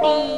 你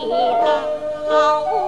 你的好